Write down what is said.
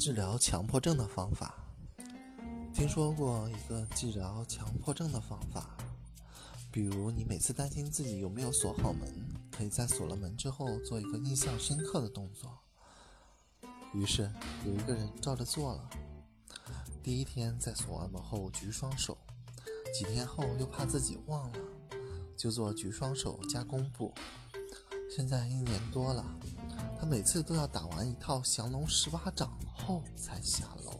治疗强迫症的方法。听说过一个治疗强迫症的方法，比如你每次担心自己有没有锁好门，可以在锁了门之后做一个印象深刻的动作。于是有一个人照着做了。第一天在锁完门后举双手，几天后又怕自己忘了，就做举双手加弓步。现在一年多了，每次都要打完一套降龙十八掌后才下楼。